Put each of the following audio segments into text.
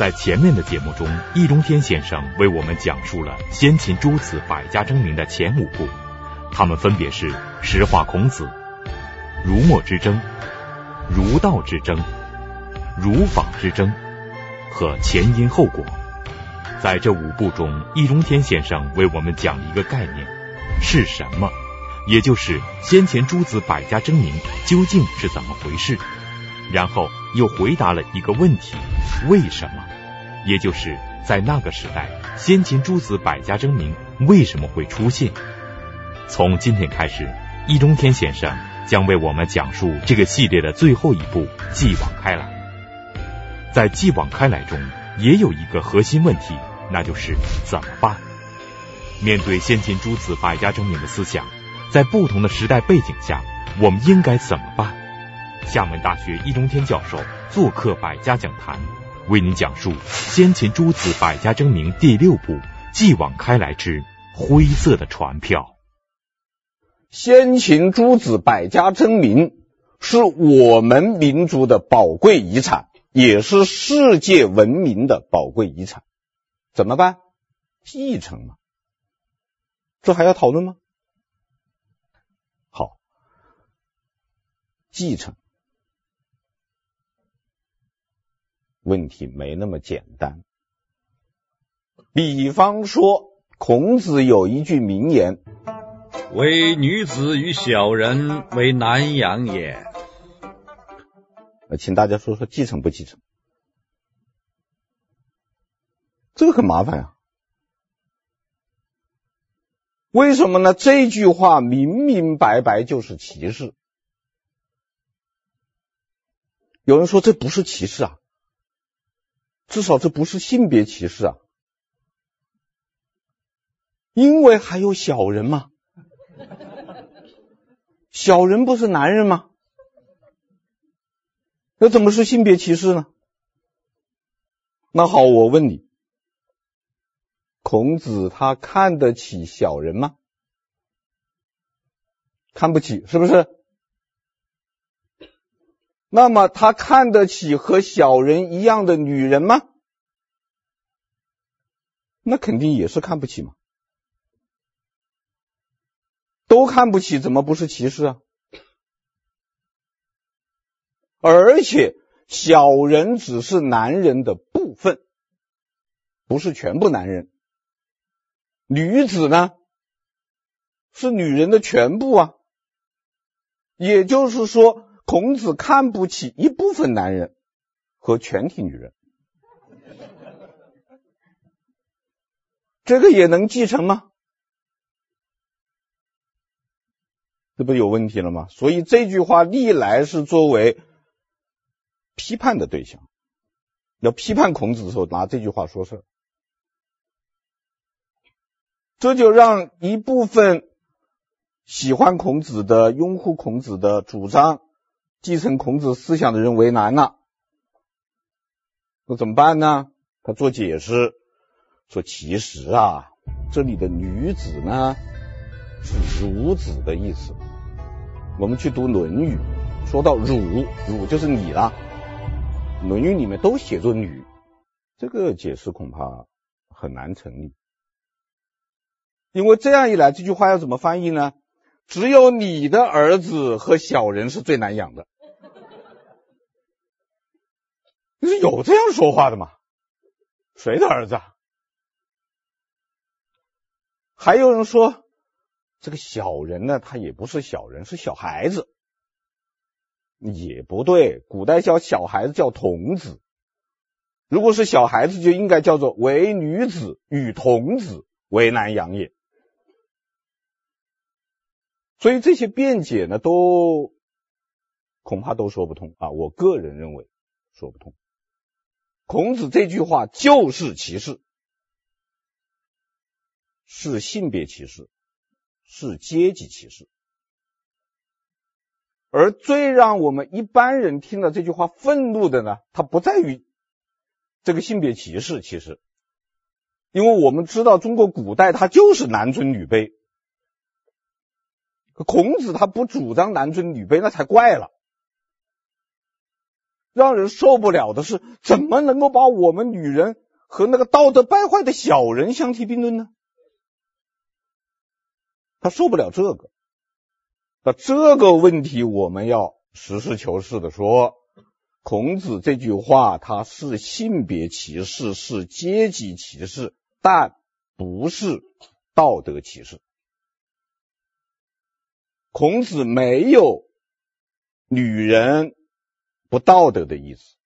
在前面的节目中，易中天先生为我们讲述了先秦诸子百家争鸣的前五部，他们分别是实话孔子、儒墨之争、儒道之争、儒法之争和前因后果。在这五部中，易中天先生为我们讲了一个概念，是什么？也就是先前诸子百家争鸣究竟是怎么回事？然后又回答了一个问题：为什么？也就是在那个时代，先秦诸子百家争鸣为什么会出现？从今天开始，易中天先生将为我们讲述这个系列的最后一部“继往开来”。在“继往开来”中，也有一个核心问题，那就是怎么办？面对先秦诸子百家争鸣的思想，在不同的时代背景下，我们应该怎么办？厦门大学易中天教授做客百家讲坛，为您讲述先秦诸子百家争鸣第六部《继往开来之灰色的船票》。先秦诸子百家争鸣是我们民族的宝贵遗产，也是世界文明的宝贵遗产。怎么办？继承吗？这还要讨论吗？好，继承。问题没那么简单。比方说，孔子有一句名言：“唯女子与小人，为难养也。”请大家说说继承不继承？这个很麻烦啊。为什么呢？这句话明明白白就是歧视。有人说这不是歧视啊。至少这不是性别歧视啊，因为还有小人嘛，小人不是男人吗？那怎么是性别歧视呢？那好，我问你，孔子他看得起小人吗？看不起，是不是？那么他看得起和小人一样的女人吗？那肯定也是看不起嘛。都看不起，怎么不是歧视啊？而且小人只是男人的部分，不是全部男人。女子呢，是女人的全部啊。也就是说。孔子看不起一部分男人和全体女人，这个也能继承吗？这不有问题了吗？所以这句话历来是作为批判的对象，要批判孔子的时候拿这句话说事，这就让一部分喜欢孔子的、拥护孔子的主张。继承孔子思想的人为难了，那怎么办呢？他做解释说：“其实啊，这里的女子呢是孺子的意思。我们去读《论语》，说到孺，孺就是你了，《论语》里面都写作女，这个解释恐怕很难成立。因为这样一来，这句话要怎么翻译呢？只有你的儿子和小人是最难养的。”是有这样说话的吗？谁的儿子啊？还有人说，这个小人呢，他也不是小人，是小孩子，也不对。古代叫小孩子叫童子，如果是小孩子，就应该叫做唯女子与童子，为难养也。所以这些辩解呢，都恐怕都说不通啊！我个人认为说不通。孔子这句话就是歧视，是性别歧视，是阶级歧视。而最让我们一般人听了这句话愤怒的呢，它不在于这个性别歧视，其实，因为我们知道中国古代它就是男尊女卑，孔子他不主张男尊女卑，那才怪了。让人受不了的是，怎么能够把我们女人和那个道德败坏的小人相提并论呢？他受不了这个。那这个问题，我们要实事求是的说，孔子这句话，他是性别歧视，是阶级歧视，但不是道德歧视。孔子没有女人不道德的意思，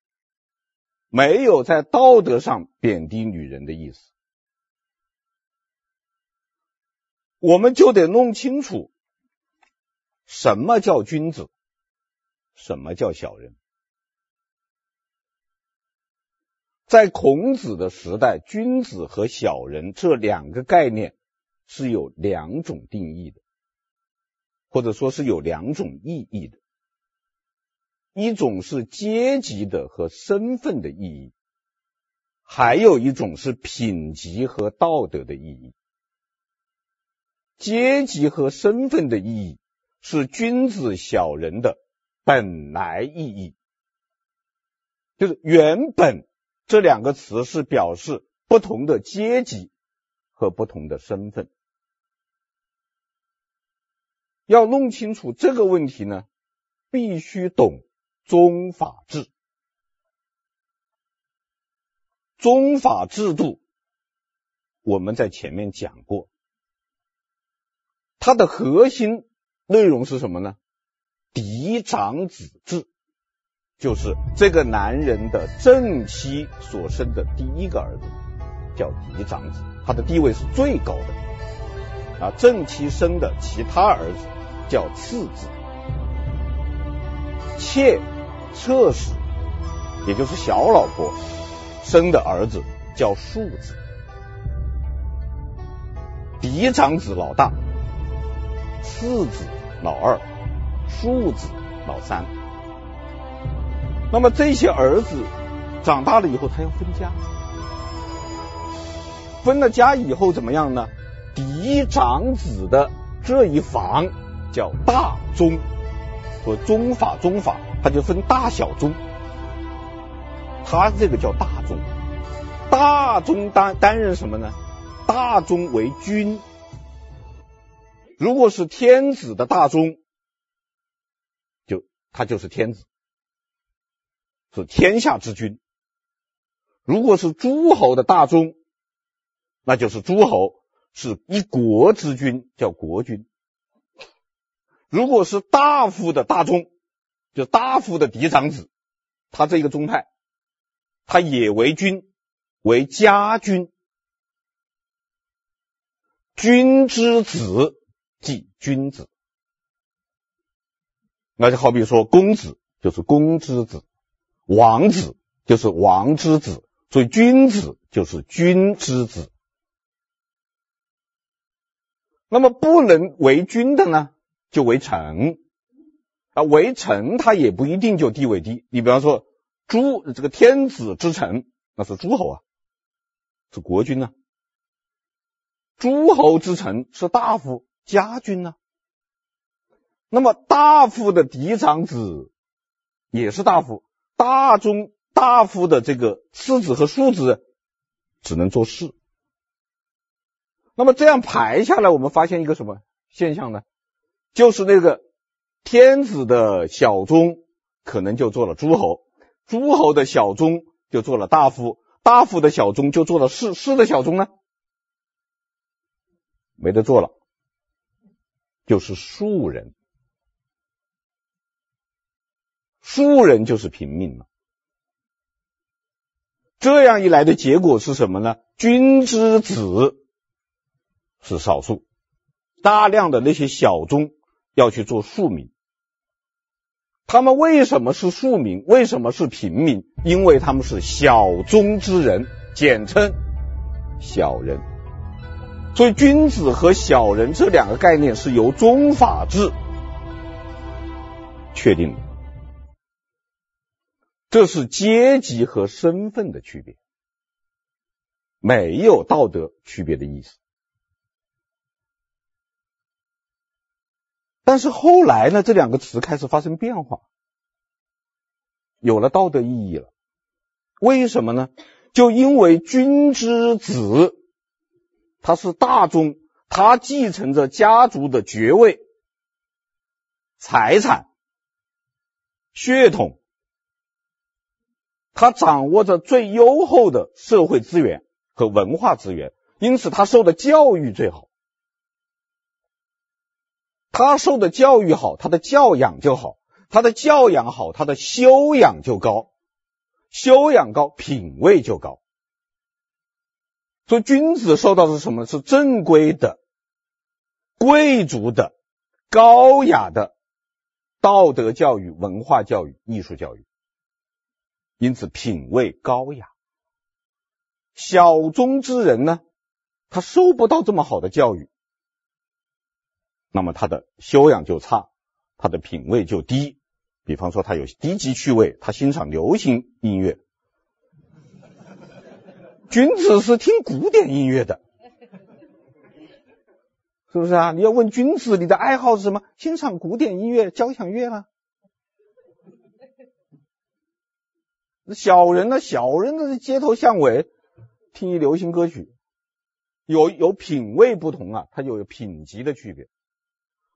没有在道德上贬低女人的意思，我们就得弄清楚什么叫君子，什么叫小人。在孔子的时代，君子和小人这两个概念是有两种定义的。或者说是有两种意义的，一种是阶级的和身份的意义，还有一种是品级和道德的意义。阶级和身份的意义是君子小人的本来意义，就是原本这两个词是表示不同的阶级和不同的身份。要弄清楚这个问题呢，必须懂宗法制。宗法制度，我们在前面讲过，它的核心内容是什么呢？嫡长子制，就是这个男人的正妻所生的第一个儿子叫嫡长子，他的地位是最高的。啊，正妻生的其他儿子叫次子，妾侧室，也就是小老婆生的儿子叫庶子，嫡长子老大，次子老二，庶子老三。那么这些儿子长大了以后，他要分家，分了家以后怎么样呢？嫡长子的这一房叫大宗，说宗法宗法，它就分大小宗，他这个叫大宗，大宗担担任什么呢？大宗为君，如果是天子的大宗，就他就是天子，是天下之君；如果是诸侯的大宗，那就是诸侯。是一国之君，叫国君。如果是大夫的大宗，就大夫的嫡长子，他这一个宗派，他也为君，为家君。君之子即君子，那就好比说公子就是公之子，王子就是王之子，所以君子就是君之子。那么不能为君的呢，就为臣啊。为臣他也不一定就地位低。你比方说，诸这个天子之臣，那是诸侯啊，是国君啊。诸侯之臣是大夫、家君啊。那么大夫的嫡长子也是大夫，大宗大夫的这个次子和庶子只能做事。那么这样排下来，我们发现一个什么现象呢？就是那个天子的小宗可能就做了诸侯，诸侯的小宗就做了大夫，大夫的小宗就做了士，士的小宗呢，没得做了，就是庶人，庶人就是平民了。这样一来的结果是什么呢？君之子。是少数，大量的那些小宗要去做庶民，他们为什么是庶民？为什么是平民？因为他们是小宗之人，简称小人。所以君子和小人这两个概念是由宗法制确定的，这是阶级和身份的区别，没有道德区别的意思。但是后来呢，这两个词开始发生变化。有了道德意义了。为什么呢？就因为君之子，他是大宗，他继承着家族的爵位、财产、血统，他掌握着最优厚的社会资源和文化资源，因此他受的教育最好。他受的教育好，他的教养就好，他的教养好，他的修养就高，修养高，品位就高。所以君子受到的是什么？是正规的、贵族的、高雅的道德教育、文化教育、艺术教育，因此品位高雅。小宗之人呢，他受不到这么好的教育。那么他的修养就差，他的品位就低。比方说，他有低级趣味，他欣赏流行音乐。君子是听古典音乐的，是不是啊？你要问君子，你的爱好是什么？欣赏古典音乐、交响乐啊。小人呢？小人呢？街头巷尾听一流行歌曲，有有品位不同啊，它就有品级的区别。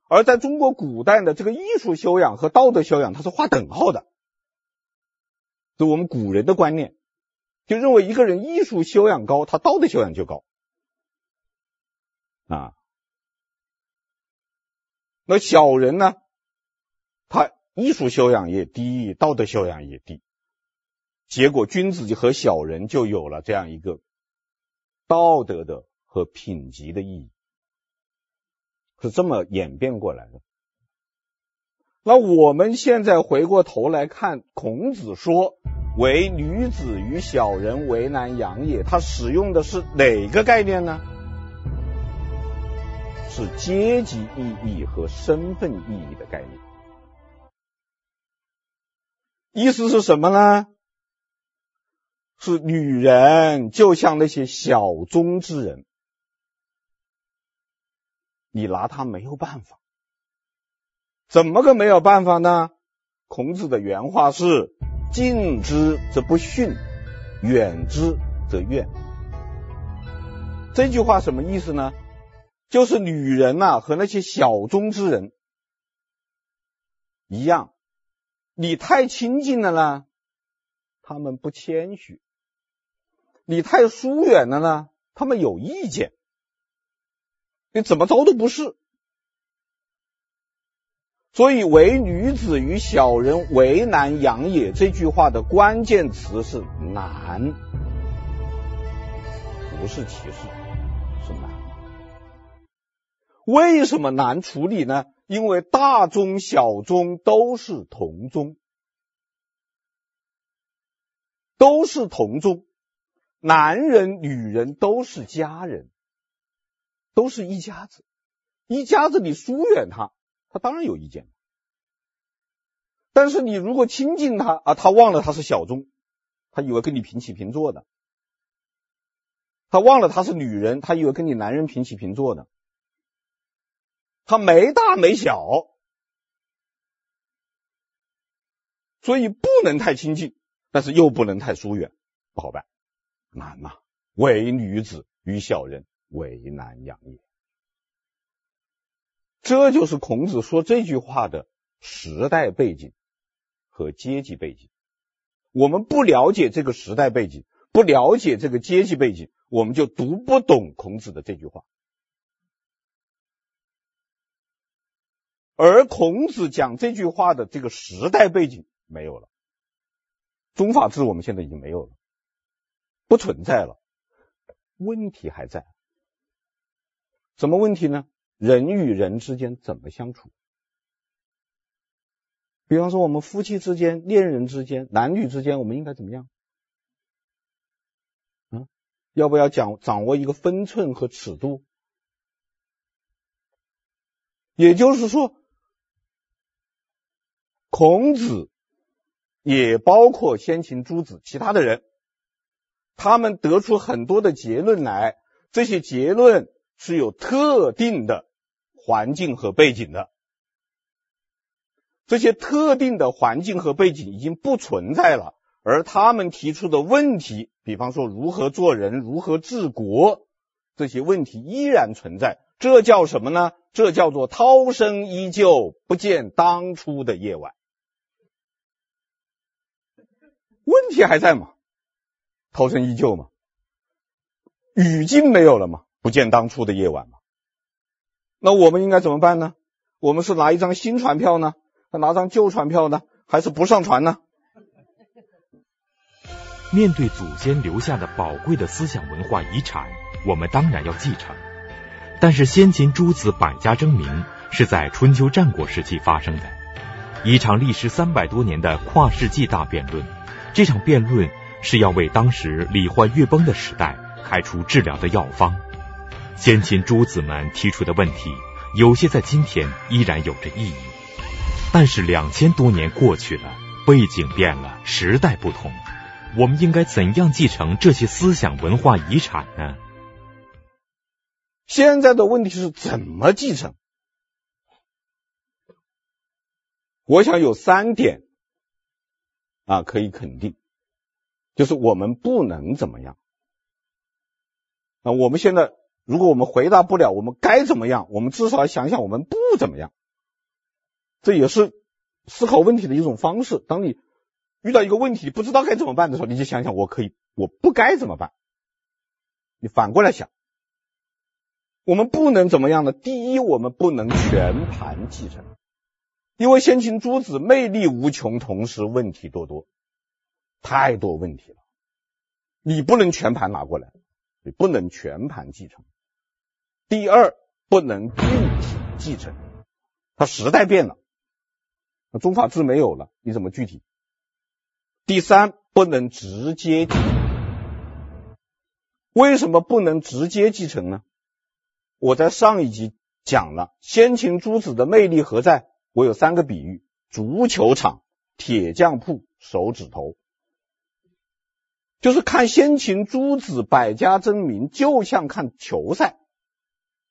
而在中国古代的这个艺术修养和道德修养，它是划等号的。就我们古人的观念，就认为一个人艺术修养高，他道德修养就高啊。那小人呢，他艺术修养也低，道德修养也低，结果君子就和小人就有了这样一个道德的和品级的意义。是这么演变过来的。那我们现在回过头来看，孔子说“唯女子与小人，为难养也”，他使用的是哪个概念呢？是阶级意义和身份意义的概念。意思是什么呢？是女人就像那些小宗之人。你拿他没有办法，怎么个没有办法呢？孔子的原话是：“近之则不逊，远之则怨。”这句话什么意思呢？就是女人、啊，和那些小宗之人一样，你太亲近了呢，他们不谦虚；你太疏远了呢，他们有意见。你怎么着都不是，所以“唯女子与小人，为难养也”这句话的关键词是“难”，不是歧视，是难。为什么难处理呢？因为大宗小宗都是同宗，都是同宗，男人女人都是家人。都是一家子，一家子你疏远他，他当然有意见。但是你如果亲近他啊，他忘了他是小宗，他以为跟你平起平坐的；他忘了他是女人，他以为跟你男人平起平坐的。他没大没小，所以不能太亲近，但是又不能太疏远，不好办，难呐。唯女子与小人。为难养也，这就是孔子说这句话的时代背景和阶级背景。我们不了解这个时代背景，不了解这个阶级背景，我们就读不懂孔子的这句话。而孔子讲这句话的这个时代背景没有了，宗法制我们现在已经没有了，不存在了，问题还在。什么问题呢？人与人之间怎么相处？比方说，我们夫妻之间、恋人之间、男女之间，我们应该怎么样？啊，要不要讲掌握一个分寸和尺度？也就是说，孔子也包括先秦诸子其他的人，他们得出很多的结论来，这些结论。是有特定的环境和背景的，这些特定的环境和背景已经不存在了，而他们提出的问题，比方说如何做人、如何治国，这些问题依然存在。这叫什么呢？这叫做涛声依旧，不见当初的夜晚。问题还在吗？涛声依旧吗？语境没有了吗？不见当初的夜晚吗？那我们应该怎么办呢？我们是拿一张新船票呢，还拿张旧船票呢，还是不上船呢？面对祖先留下的宝贵的思想文化遗产，我们当然要继承。但是先秦诸子百家争鸣是在春秋战国时期发生的，一场历时三百多年的跨世纪大辩论。这场辩论是要为当时礼坏乐崩的时代开出治疗的药方。先秦诸子们提出的问题，有些在今天依然有着意义。但是两千多年过去了，背景变了，时代不同，我们应该怎样继承这些思想文化遗产呢？现在的问题是怎么继承？我想有三点啊，可以肯定，就是我们不能怎么样。啊，我们现在如果我们回答不了，我们该怎么样？我们至少要想想我们不怎么样。这也是思考问题的一种方式。当你遇到一个问题不知道该怎么办的时候，你就想想我可以，我不该怎么办？你反过来想。我们不能怎么样呢？第一，我们不能全盘继承，因为先秦诸子魅力无穷，同时问题多多，太多问题了，你不能全盘拿过来，你不能全盘继承。第二，不能具体继承，它时代变了，那宗法制没有了，你怎么具体？第三，不能直接继承，为什么不能直接继承呢？我在上一集讲了先秦诸子的魅力何在？我有三个比喻：足球场、铁匠铺、手指头。就是看先秦诸子百家争鸣，就像看球赛，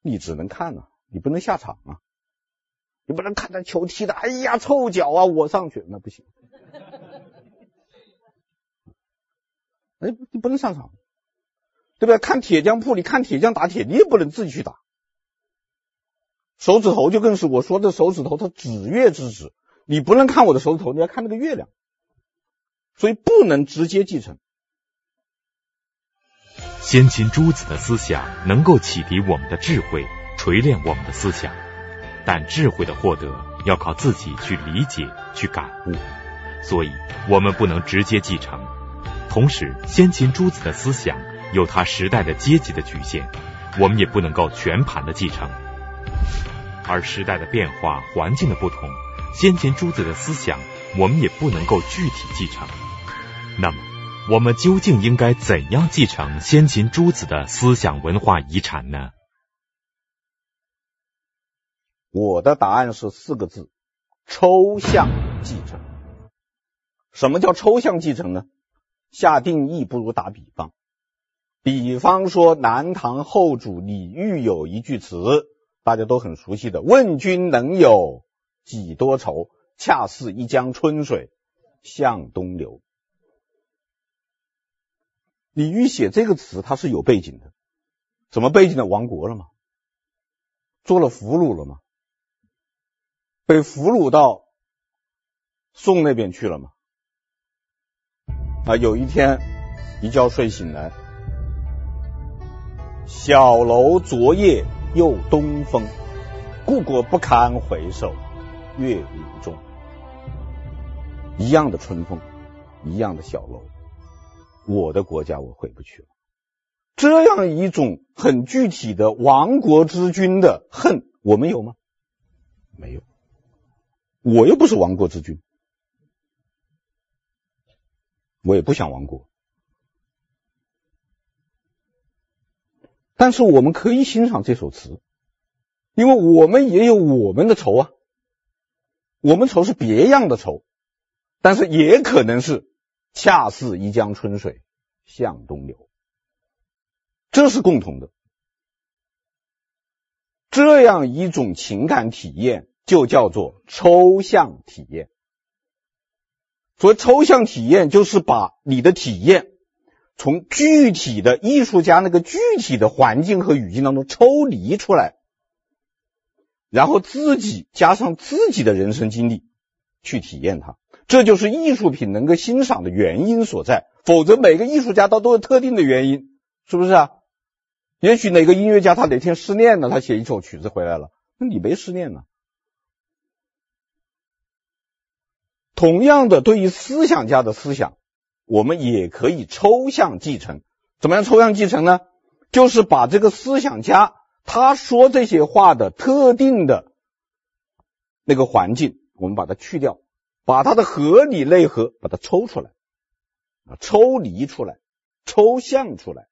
你只能看啊，你不能下场啊，你不能看他球踢的，哎呀，臭脚啊，我上去那不行。哎，你不能上场。对不对？看铁匠铺，你看铁匠打铁，你也不能自己去打。手指头就更是我说的手指头，它指月之指，你不能看我的手指头，你要看那个月亮，所以不能直接继承。先秦诸子的思想能够启迪我们的智慧，锤炼我们的思想，但智慧的获得要靠自己去理解、去感悟，所以我们不能直接继承。同时，先秦诸子的思想。有它时代的阶级的局限，我们也不能够全盘的继承。而时代的变化、环境的不同，先秦诸子的思想，我们也不能够具体继承。那么，我们究竟应该怎样继承先秦诸子的思想文化遗产呢？我的答案是四个字：抽象继承。什么叫抽象继承呢？下定义不如打比方。比方说，南唐后主李煜有一句词，大家都很熟悉的：“问君能有几多愁？恰似一江春水向东流。”李煜写这个词，他是有背景的。什么背景呢？亡国了吗？做了俘虏了吗？被俘虏到宋那边去了吗？啊，有一天一觉睡醒来。小楼昨夜又东风，故国不堪回首月明中。一样的春风，一样的小楼，我的国家我回不去了。这样一种很具体的亡国之君的恨，我们有吗？没有。我又不是亡国之君，我也不想亡国。但是我们可以欣赏这首词，因为我们也有我们的愁啊。我们愁是别样的愁，但是也可能是恰似一江春水向东流，这是共同的。这样一种情感体验，就叫做抽象体验。所谓抽象体验，就是把你的体验从具体的艺术家那个具体的环境和语境当中抽离出来，然后自己加上自己的人生经历去体验它。这就是艺术品能够欣赏的原因所在。否则，每个艺术家他都有特定的原因，是不是啊？也许哪个音乐家他哪天失恋了，他写一首曲子回来了，那你没失恋呢？同样的，对于思想家的思想，我们也可以抽象继承。怎么样抽象继承呢？就是把这个思想家他说这些话的特定的那个环境，我们把它去掉，把它的合理内核把它抽出来，啊，抽离出来，抽象出来，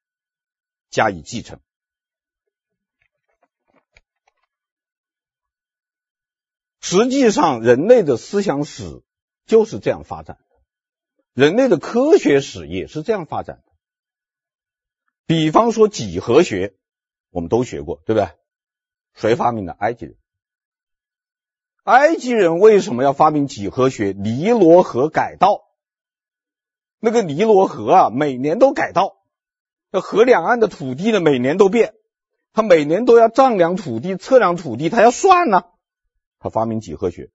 加以继承。实际上，人类的思想史。就是这样发展的，人类的科学史也是这样发展的。比方说几何学，我们都学过，对不对？谁发明的？埃及人。埃及人为什么要发明几何学？尼罗河改道，那个尼罗河啊，每年都改道，那河两岸的土地呢，每年都变，他每年都要丈量土地、测量土地，他要算呢，他发明几何学。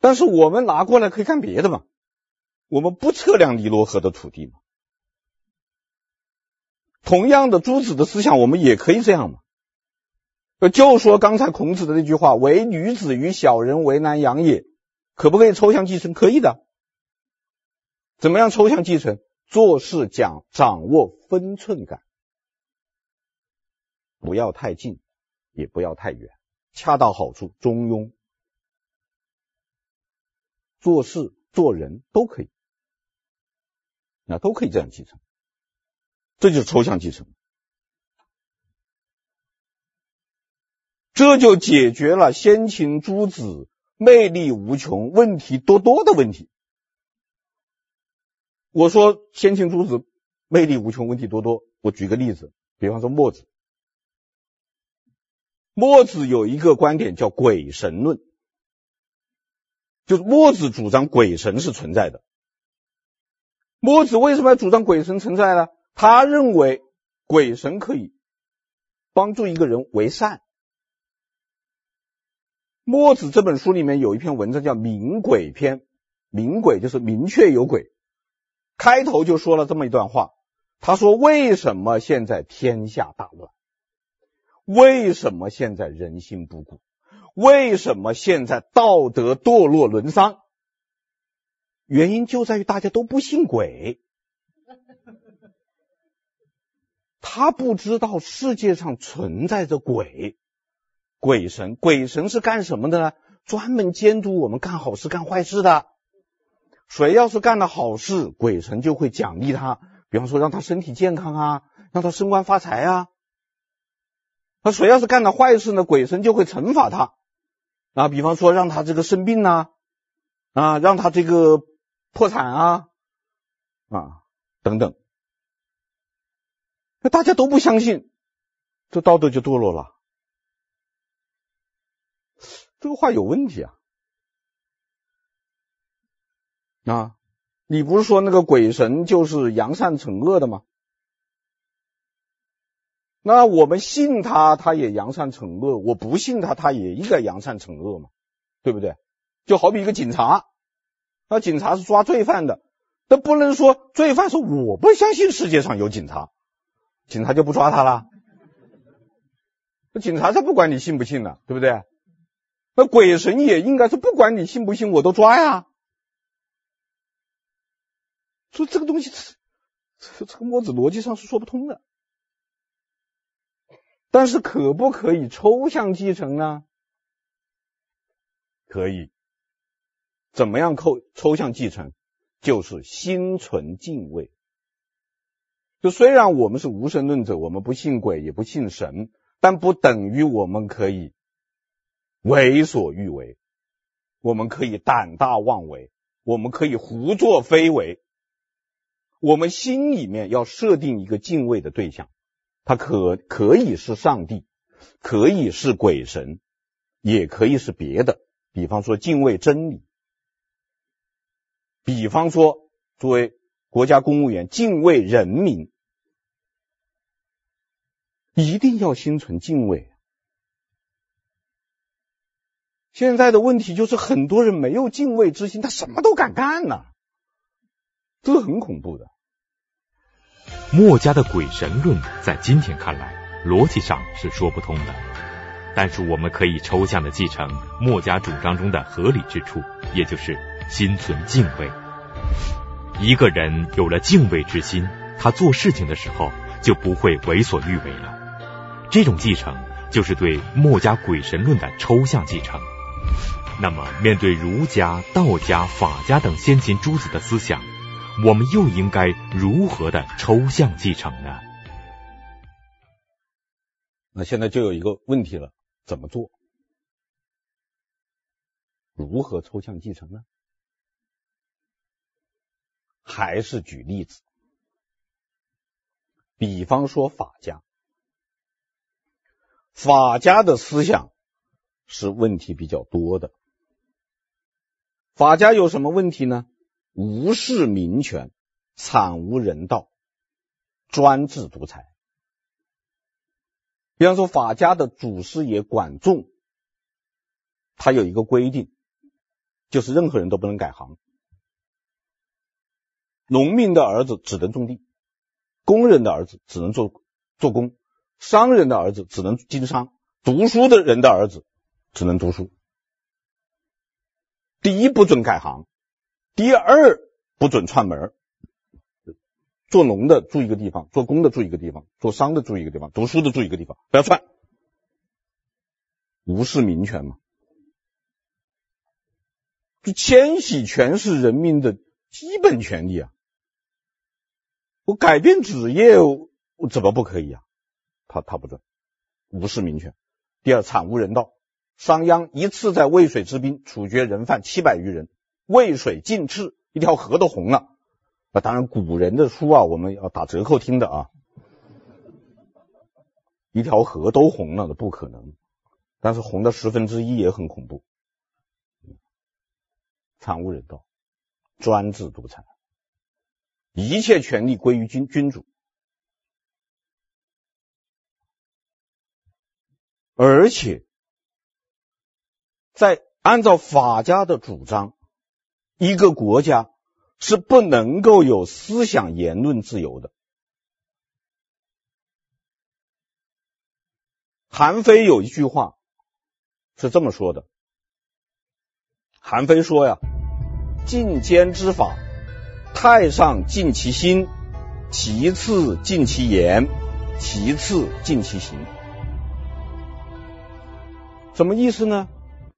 但是我们拿过来可以干别的嘛？我们不测量尼罗河的土地嘛？同样的，朱子的思想我们也可以这样嘛？就说刚才孔子的那句话：“唯女子与小人为难养也。”可不可以抽象继承？可以的。怎么样抽象继承？做事讲掌握分寸感，不要太近，也不要太远，恰到好处，中庸。做事做人都可以，那都可以这样继承，这就是抽象继承，这就解决了先秦诸子魅力无穷、问题多多的问题。我说先秦诸子魅力无穷、问题多多，我举个例子，比方说墨子，墨子有一个观点叫鬼神论。就是墨子主张鬼神是存在的。墨子为什么要主张鬼神存在呢？他认为鬼神可以帮助一个人为善。墨子这本书里面有一篇文章叫《明鬼篇》，明鬼就是明确有鬼。开头就说了这么一段话，他说：“为什么现在天下大乱？为什么现在人心不古？”为什么现在道德堕落沦丧？原因就在于大家都不信鬼。他不知道世界上存在着鬼，鬼神。鬼神是干什么的呢？专门监督我们干好事干坏事的。谁要是干了好事，鬼神就会奖励他，比方说让他身体健康啊，让他升官发财啊。那谁要是干了坏事呢？鬼神就会惩罚他。啊，比方说让他这个生病呐，啊，让他这个破产啊，啊，等等，那大家都不相信，这道德就堕落了。这个话有问题啊！啊，你不是说那个鬼神就是扬善惩恶的吗？那我们信他，他也扬善惩恶；我不信他，他也应该扬善惩恶嘛，对不对？就好比一个警察，那警察是抓罪犯的，那不能说罪犯说我不相信世界上有警察，警察就不抓他了。那警察才不管你信不信呢，对不对？那鬼神也应该是不管你信不信，我都抓呀。所以这个东西，这这个墨子逻辑上是说不通的。但是可不可以抽象继承呢？可以。怎么样扣抽象继承？就是心存敬畏。就虽然我们是无神论者，我们不信鬼也不信神，但不等于我们可以为所欲为，我们可以胆大妄为，我们可以胡作非为。我们心里面要设定一个敬畏的对象。他可可以是上帝，可以是鬼神，也可以是别的，比方说敬畏真理，比方说作为国家公务员敬畏人民，一定要心存敬畏。现在的问题就是很多人没有敬畏之心，他什么都敢干呐，这很恐怖的。墨家的鬼神论在今天看来，逻辑上是说不通的，但是我们可以抽象的继承墨家主张中的合理之处，也就是心存敬畏。一个人有了敬畏之心，他做事情的时候就不会为所欲为了。这种继承就是对墨家鬼神论的抽象继承。那么，面对儒家、道家、法家等先秦诸子的思想，我们又应该如何的抽象继承呢？那现在就有一个问题了，怎么做？如何抽象继承呢？还是举例子，比方说法家，法家的思想是问题比较多的。法家有什么问题呢？无视民权，惨无人道，专制独裁。比方说，法家的祖师爷管仲，他有一个规定，就是任何人都不能改行。农民的儿子只能种地，工人的儿子只能做做工，商人的儿子只能经商，读书的人的儿子只能读书。第一，不准改行。第二，不准串门儿，做农的住一个地方，做工的住一个地方，做商的住一个地方，读书的住一个地方，不要串，无视民权嘛。这迁徙权是人民的基本权利啊，我改变职业，我怎么不可以啊？他他不准，无视民权。第二，惨无人道，商鞅一次在渭水之滨处决人犯七百余人。渭水尽赤，一条河都红了。那，当然古人的书啊，我们要打折扣听的啊。一条河都红了，那不可能。但是红的十分之一也很恐怖。惨无人道，专制独裁，一切权力归于君君主，而且在按照法家的主张。一个国家是不能够有思想言论自由的。韩非有一句话是这么说的：韩非说呀，禁谏之法，太上禁其心，其次禁其言，其次禁其行。什么意思呢？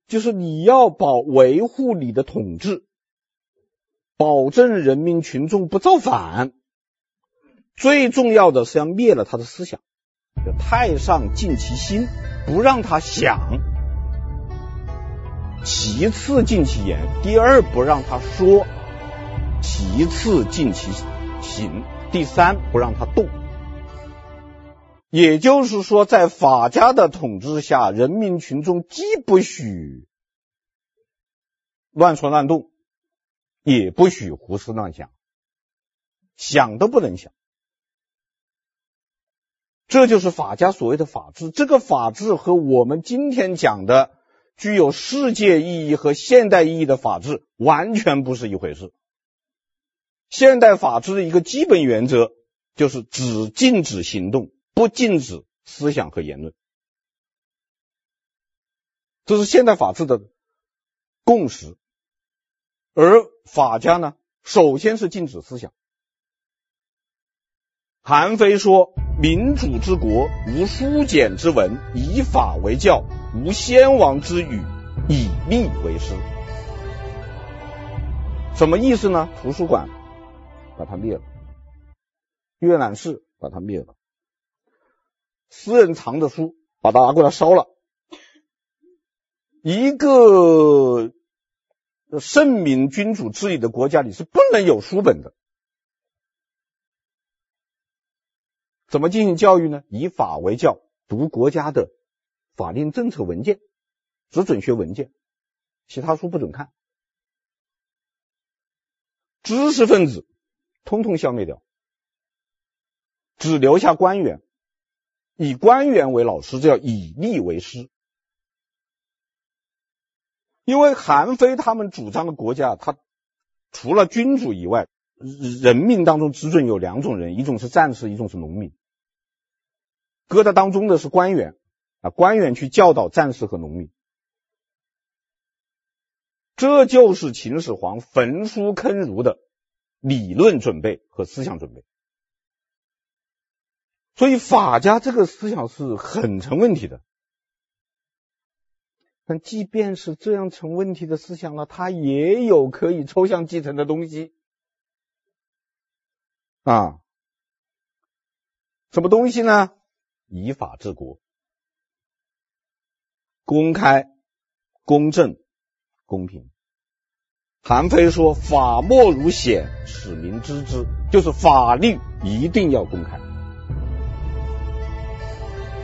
就是你要保维护你的统治。保证人民群众不造反，最重要的是要灭了他的思想。就太上尽其心，不让他想；其次尽其言，第二不让他说；其次尽其行，第三不让他动。也就是说，在法家的统治下，人民群众既不许乱说乱动。也不许胡思乱想，想都不能想。这就是法家所谓的法治。这个法治和我们今天讲的具有世界意义和现代意义的法治完全不是一回事。现代法治的一个基本原则就是只禁止行动，不禁止思想和言论。这是现代法治的共识。而法家呢，首先是禁止思想。韩非说：“民主之国，无书简之文，以法为教；无先王之语，以密为师。”什么意思呢？图书馆把它灭了，阅览室把它灭了，私人藏的书把它拿过来烧了，一个。圣明君主治理的国家里是不能有书本的。怎么进行教育呢？以法为教，读国家的法令政策文件，只准学文件，其他书不准看。知识分子通通消灭掉，只留下官员，以官员为老师，这叫以吏为师。因为韩非他们主张的国家，他除了君主以外，人命当中只准有两种人，一种是战士，一种是农民。搁在当中的是官员啊，官员去教导战士和农民，这就是秦始皇焚书坑儒的理论准备和思想准备。所以法家这个思想是很成问题的。但即便是这样成问题的思想呢，它也有可以抽象继承的东西啊。什么东西呢？以法治国，公开、公正、公平。韩非说：“法莫如显，使民知之。”就是法律一定要公开。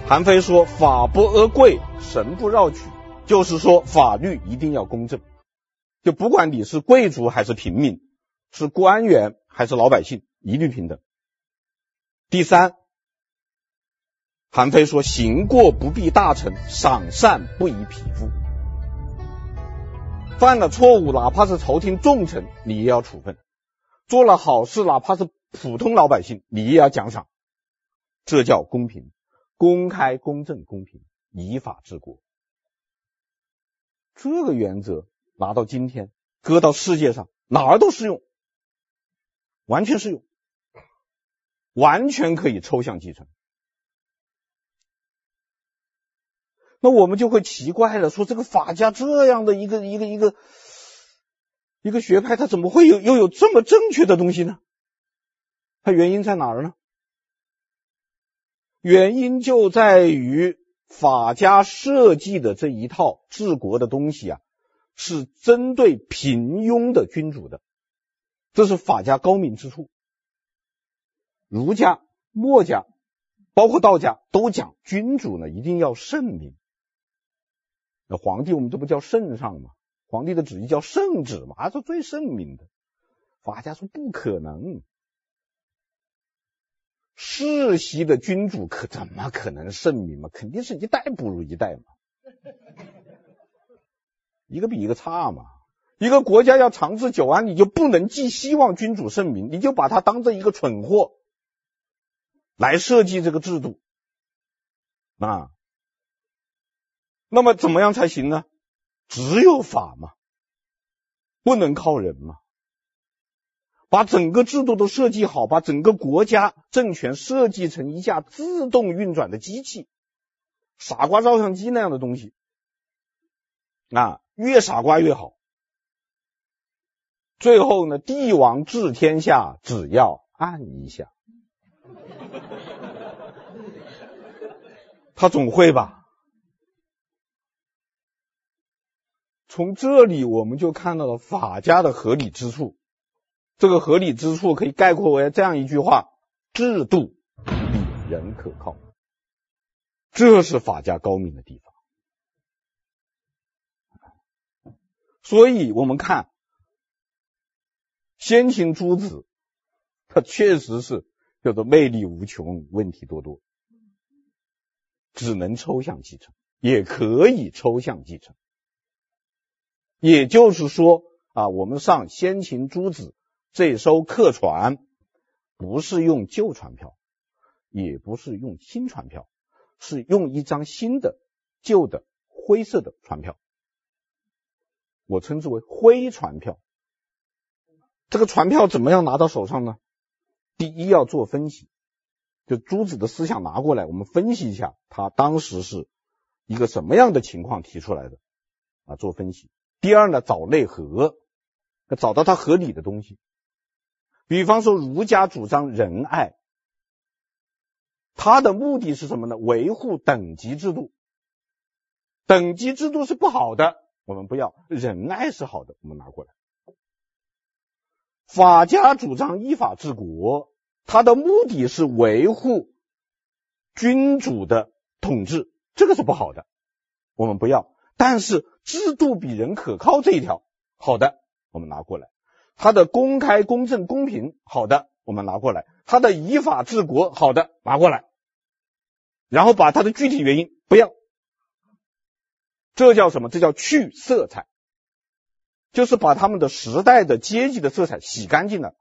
韩非说：“法不阿贵，神不扰取。”就是说，法律一定要公正，就不管你是贵族还是平民，是官员还是老百姓，一律平等。第三，韩非说，行过不避大臣，赏善不以匹夫。犯了错误，哪怕是朝廷重臣，你也要处分；做了好事，哪怕是普通老百姓，你也要奖赏。这叫公平、公开、公正、公平，以法治国。这个原则拿到今天，搁到世界上哪儿都适用，完全适用，完全可以抽象继承。那我们就会奇怪了，说这个法家这样的一个一个一个一个学派，他怎么会有又有这么正确的东西呢？它原因在哪儿呢？原因就在于。法家设计的这一套治国的东西啊，是针对平庸的君主的，这是法家高明之处。儒家、墨家，包括道家都讲君主呢一定要圣明。那皇帝我们这不叫圣上吗？皇帝的旨意叫圣旨嘛，还是最圣明的。法家说不可能。世袭的君主可怎么可能圣明嘛？肯定是一代不如一代嘛，一个比一个差嘛。一个国家要长治久安，你就不能寄希望君主圣明，你就把他当做一个蠢货来设计这个制度啊。那么怎么样才行呢？只有法嘛，不能靠人嘛。把整个制度都设计好，把整个国家政权设计成一架自动运转的机器，傻瓜照相机那样的东西，啊，越傻瓜越好。最后呢，帝王治天下，只要按一下，他总会吧？从这里我们就看到了法家的合理之处。这个合理之处可以概括为这样一句话：制度比人可靠，这是法家高明的地方。所以我们看先秦诸子，他确实是叫做魅力无穷，问题多多，只能抽象继承，也可以抽象继承。也就是说啊，我们上先秦诸子。这艘客船不是用旧船票，也不是用新船票，是用一张新的旧的灰色的船票，我称之为灰船票。这个船票怎么样拿到手上呢？第一要做分析，就诸子的思想拿过来，我们分析一下他当时是一个什么样的情况提出来的啊，做分析。第二呢，找内核，要找到它合理的东西。比方说，儒家主张仁爱，他的目的是什么呢？维护等级制度。等级制度是不好的，我们不要；仁爱是好的，我们拿过来。法家主张依法治国，他的目的是维护君主的统治，这个是不好的，我们不要；但是制度比人可靠这一条，好的，我们拿过来；他的公开、公正、公平，好的，我们拿过来；他的依法治国，好的，拿过来。然后把他的具体原因不要，这叫什么？这叫去色彩，就是把他们的时代的阶级的色彩洗干净了，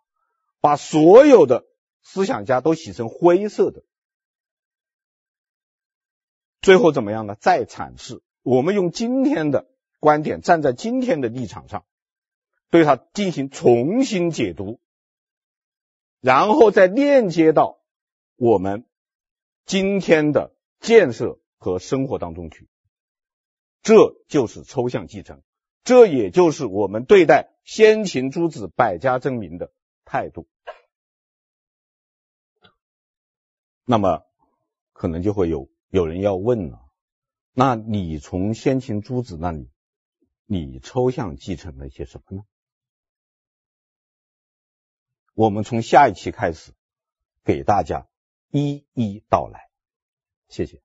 把所有的思想家都洗成灰色的。最后怎么样呢？再阐释，我们用今天的观点，站在今天的立场上，对它进行重新解读，然后再链接到我们今天的建设和生活当中去。这就是抽象继承，这也就是我们对待先秦诸子百家争鸣的态度。那么，可能就会有。有人要问了，那你从先秦诸子那里，你抽象继承了一些什么呢？我们从下一期开始，给大家一一道来。谢谢。